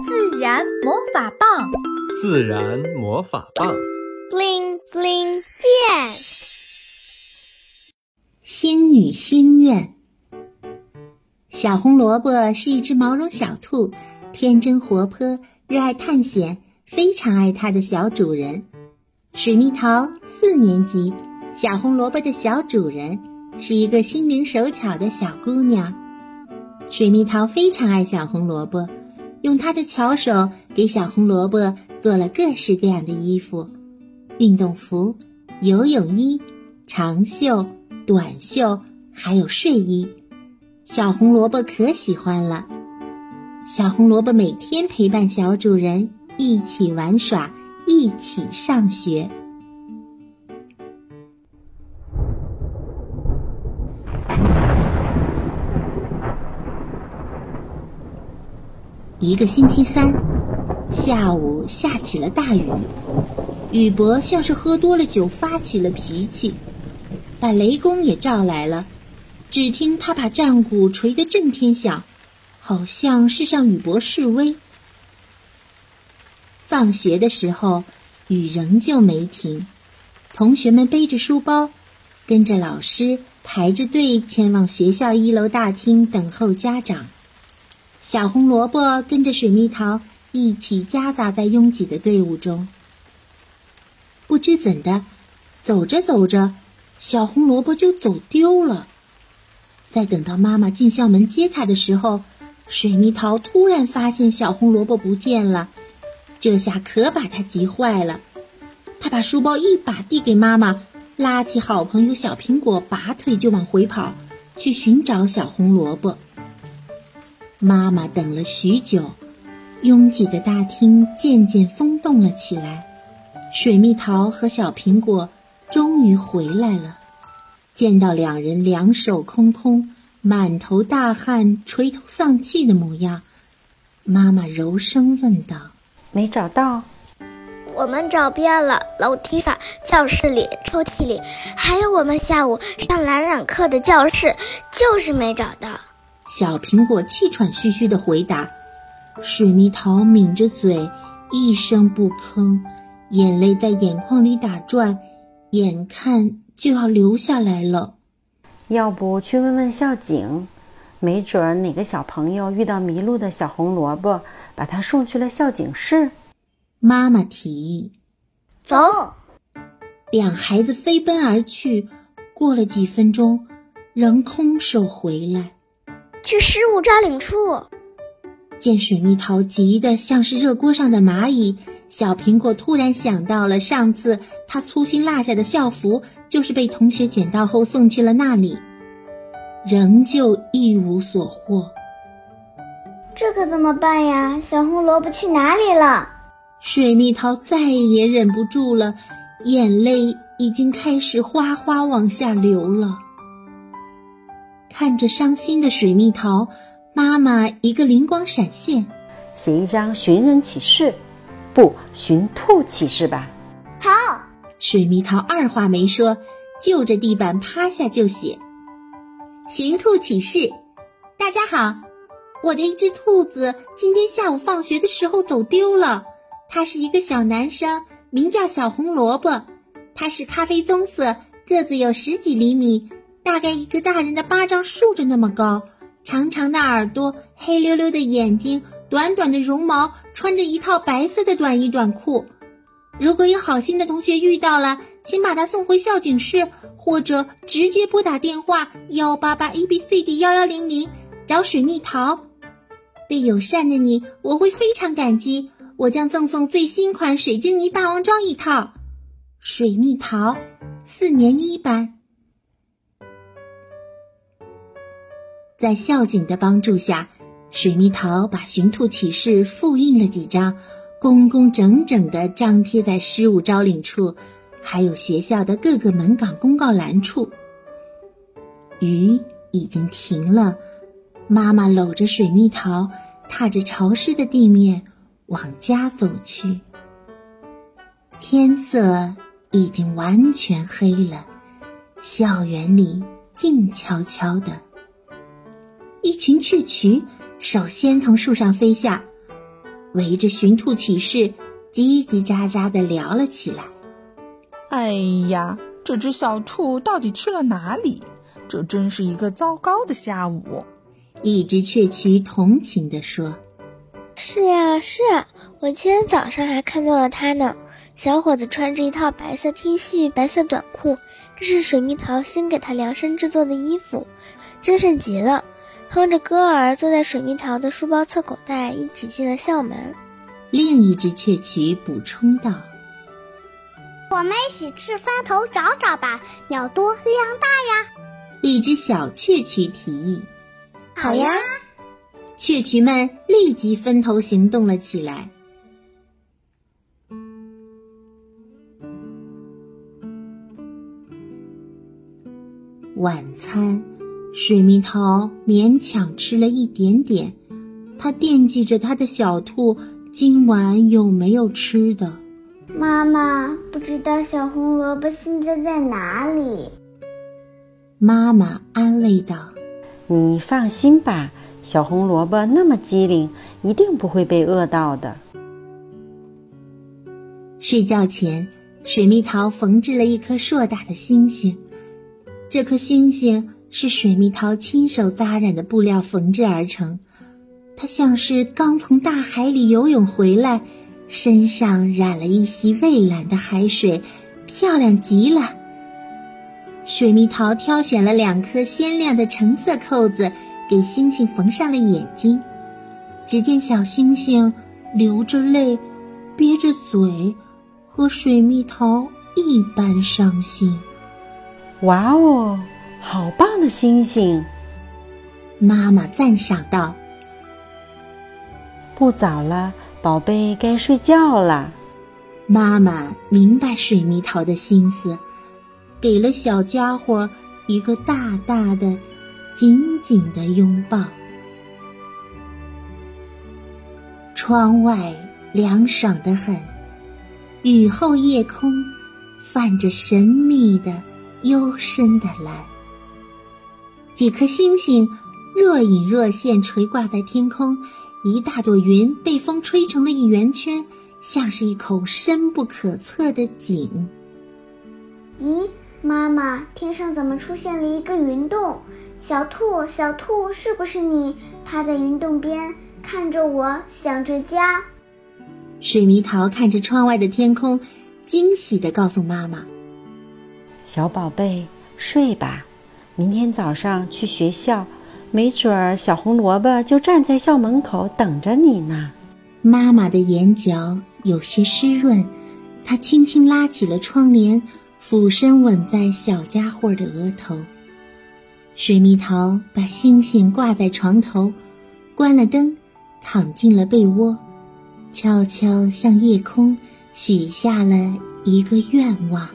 自然魔法棒，自然魔法棒，bling bling 变。星女心愿。小红萝卜是一只毛绒小兔，天真活泼，热爱探险，非常爱它的小主人。水蜜桃四年级，小红萝卜的小主人是一个心灵手巧的小姑娘。水蜜桃非常爱小红萝卜，用她的巧手给小红萝卜做了各式各样的衣服：运动服、游泳衣、长袖、短袖，还有睡衣。小红萝卜可喜欢了。小红萝卜每天陪伴小主人一起玩耍，一起上学。一个星期三下午下起了大雨，雨伯像是喝多了酒发起了脾气，把雷公也召来了。只听他把战鼓捶得震天响，好像是向雨伯示威。放学的时候，雨仍旧没停，同学们背着书包，跟着老师排着队前往学校一楼大厅等候家长。小红萝卜跟着水蜜桃一起夹杂在拥挤的队伍中。不知怎的，走着走着，小红萝卜就走丢了。在等到妈妈进校门接他的时候，水蜜桃突然发现小红萝卜不见了，这下可把他急坏了。他把书包一把递给妈妈，拉起好朋友小苹果，拔腿就往回跑，去寻找小红萝卜。妈妈等了许久，拥挤的大厅渐渐松动了起来。水蜜桃和小苹果终于回来了。见到两人两手空空、满头大汗、垂头丧气的模样，妈妈柔声问道：“没找到？”“我们找遍了楼梯上、教室里、抽屉里，还有我们下午上蓝染课的教室，就是没找到。”小苹果气喘吁吁地回答，水蜜桃抿着嘴，一声不吭，眼泪在眼眶里打转，眼看就要流下来了。要不去问问校警，没准儿哪个小朋友遇到迷路的小红萝卜，把他送去了校警室。妈妈提议：“走。”两孩子飞奔而去，过了几分钟，仍空手回来。去失物招领处，见水蜜桃急得像是热锅上的蚂蚁，小苹果突然想到了上次他粗心落下的校服，就是被同学捡到后送去了那里，仍旧一无所获。这可怎么办呀？小红萝卜去哪里了？水蜜桃再也忍不住了，眼泪已经开始哗哗往下流了。看着伤心的水蜜桃，妈妈一个灵光闪现，写一张寻人启事，不寻兔启事吧。好，水蜜桃二话没说，就着地板趴下就写。寻兔启事，大家好，我的一只兔子今天下午放学的时候走丢了，它是一个小男生，名叫小红萝卜，它是咖啡棕色，个子有十几厘米。大概一个大人的巴掌竖着那么高，长长的耳朵，黑溜溜的眼睛，短短的绒毛，穿着一套白色的短衣短裤。如果有好心的同学遇到了，请把他送回校警室，或者直接拨打电话幺八八 E B C D 幺幺零零找水蜜桃。对友善的你，我会非常感激。我将赠送最新款水晶泥霸王装一套。水蜜桃，四年一班。在校警的帮助下，水蜜桃把寻兔启事复印了几张，工工整整地张贴在失物招领处，还有学校的各个门岗公告栏处。雨已经停了，妈妈搂着水蜜桃，踏着潮湿的地面往家走去。天色已经完全黑了，校园里静悄悄的。一群雀渠首先从树上飞下，围着寻兔启事，叽叽喳喳地聊了起来。哎呀，这只小兔到底去了哪里？这真是一个糟糕的下午。一只雀渠同情地说：“是呀，是啊，我今天早上还看到了它呢。小伙子穿着一套白色 T 恤、白色短裤，这是水蜜桃新给他量身制作的衣服，精神极了。哼着歌儿，坐在水蜜桃的书包侧口袋，一起进了校门。”另一只雀曲补充道：“我们一起去翻头找找吧，鸟多力量大呀。”一只小雀曲提议：“好呀！”雀曲们立即分头行动了起来。晚餐，水蜜桃勉强吃了一点点，他惦记着他的小兔今晚有没有吃的。妈妈，不知道小红萝卜现在在哪里？妈妈安慰道：“你放心吧，小红萝卜那么机灵，一定不会被饿到的。”睡觉前，水蜜桃缝制了一颗硕大的星星。这颗星星是水蜜桃亲手扎染的布料缝制而成，它像是刚从大海里游泳回来，身上染了一袭蔚蓝的海水，漂亮极了。水蜜桃挑选了两颗鲜亮的橙色扣子，给星星缝上了眼睛。只见小星星流着泪，憋着嘴，和水蜜桃一般伤心。哇哦，好棒星星！妈妈赞赏道：“不早了，宝贝，该睡觉了。”妈妈明白水蜜桃的心思。给了小家伙一个大大的、紧紧的拥抱。窗外凉爽得很，雨后夜空泛着神秘的、幽深的蓝。几颗星星若隐若现垂挂在天空，一大朵云被风吹成了一圆圈，像是一口深不可测的井。咦？妈妈，天上怎么出现了一个云洞？小兔，小兔，是不是你趴在云洞边看着我，想着家？水蜜桃看着窗外的天空，惊喜地告诉妈妈：“小宝贝，睡吧，明天早上去学校，没准儿小红萝卜就站在校门口等着你呢。”妈妈的眼角有些湿润，她轻轻拉起了窗帘。俯身吻在小家伙的额头。水蜜桃把星星挂在床头，关了灯，躺进了被窝，悄悄向夜空许下了一个愿望。